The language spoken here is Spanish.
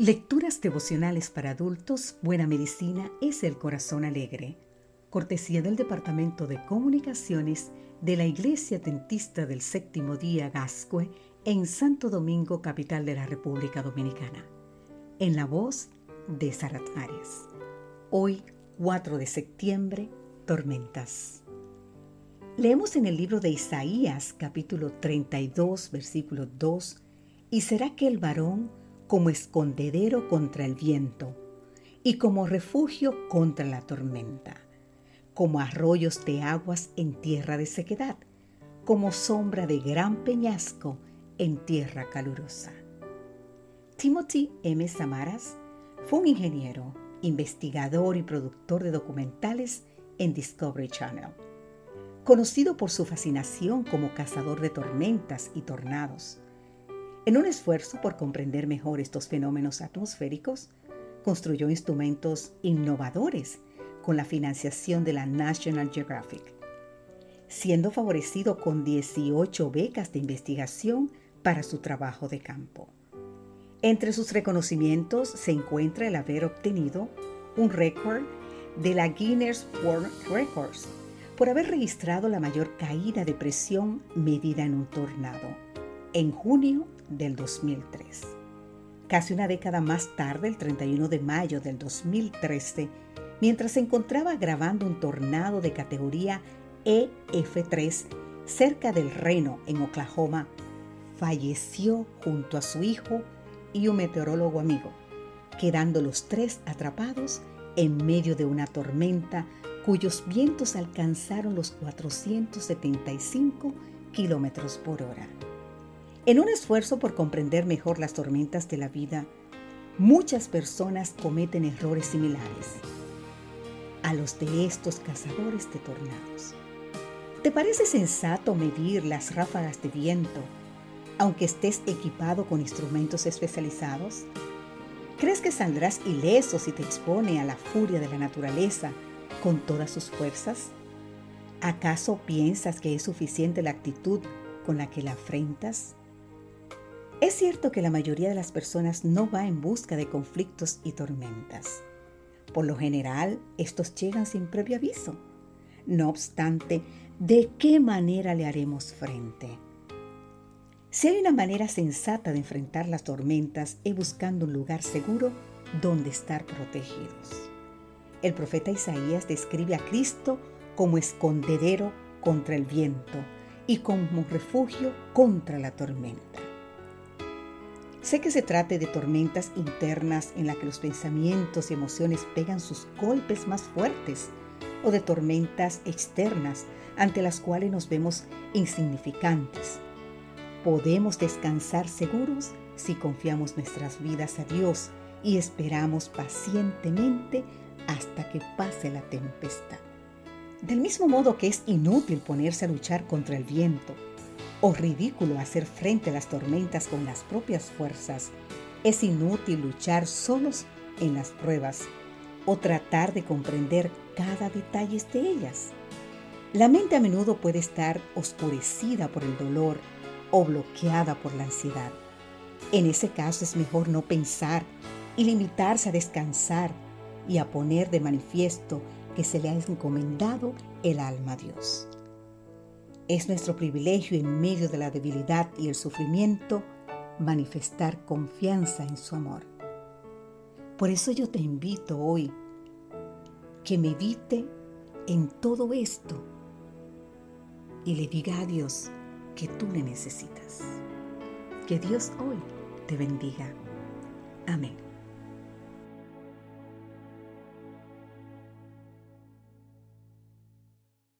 Lecturas devocionales para adultos, Buena Medicina es el Corazón Alegre. Cortesía del Departamento de Comunicaciones de la Iglesia Dentista del Séptimo Día Gascue en Santo Domingo, capital de la República Dominicana. En la voz de Sarat Arias. Hoy, 4 de septiembre, tormentas. Leemos en el libro de Isaías, capítulo 32, versículo 2, y será que el varón como escondedero contra el viento y como refugio contra la tormenta, como arroyos de aguas en tierra de sequedad, como sombra de gran peñasco en tierra calurosa. Timothy M. Samaras fue un ingeniero, investigador y productor de documentales en Discovery Channel. Conocido por su fascinación como cazador de tormentas y tornados, en un esfuerzo por comprender mejor estos fenómenos atmosféricos, construyó instrumentos innovadores con la financiación de la National Geographic, siendo favorecido con 18 becas de investigación para su trabajo de campo. Entre sus reconocimientos se encuentra el haber obtenido un récord de la Guinness World Records por haber registrado la mayor caída de presión medida en un tornado en junio del 2003. Casi una década más tarde, el 31 de mayo del 2013, mientras se encontraba grabando un tornado de categoría EF3 cerca del Reno, en Oklahoma, falleció junto a su hijo y un meteorólogo amigo, quedando los tres atrapados en medio de una tormenta cuyos vientos alcanzaron los 475 kilómetros por hora. En un esfuerzo por comprender mejor las tormentas de la vida, muchas personas cometen errores similares a los de estos cazadores de tornados. ¿Te parece sensato medir las ráfagas de viento aunque estés equipado con instrumentos especializados? ¿Crees que saldrás ileso si te expone a la furia de la naturaleza con todas sus fuerzas? ¿Acaso piensas que es suficiente la actitud con la que la afrentas? Es cierto que la mayoría de las personas no va en busca de conflictos y tormentas. Por lo general, estos llegan sin previo aviso. No obstante, ¿de qué manera le haremos frente? Si hay una manera sensata de enfrentar las tormentas es buscando un lugar seguro donde estar protegidos. El profeta Isaías describe a Cristo como escondedero contra el viento y como refugio contra la tormenta. Sé que se trate de tormentas internas en las que los pensamientos y emociones pegan sus golpes más fuertes o de tormentas externas ante las cuales nos vemos insignificantes. Podemos descansar seguros si confiamos nuestras vidas a Dios y esperamos pacientemente hasta que pase la tempestad. Del mismo modo que es inútil ponerse a luchar contra el viento, o ridículo hacer frente a las tormentas con las propias fuerzas. Es inútil luchar solos en las pruebas o tratar de comprender cada detalle de ellas. La mente a menudo puede estar oscurecida por el dolor o bloqueada por la ansiedad. En ese caso es mejor no pensar y limitarse a descansar y a poner de manifiesto que se le ha encomendado el alma a Dios. Es nuestro privilegio en medio de la debilidad y el sufrimiento manifestar confianza en su amor. Por eso yo te invito hoy que medite en todo esto y le diga a Dios que tú le necesitas. Que Dios hoy te bendiga. Amén.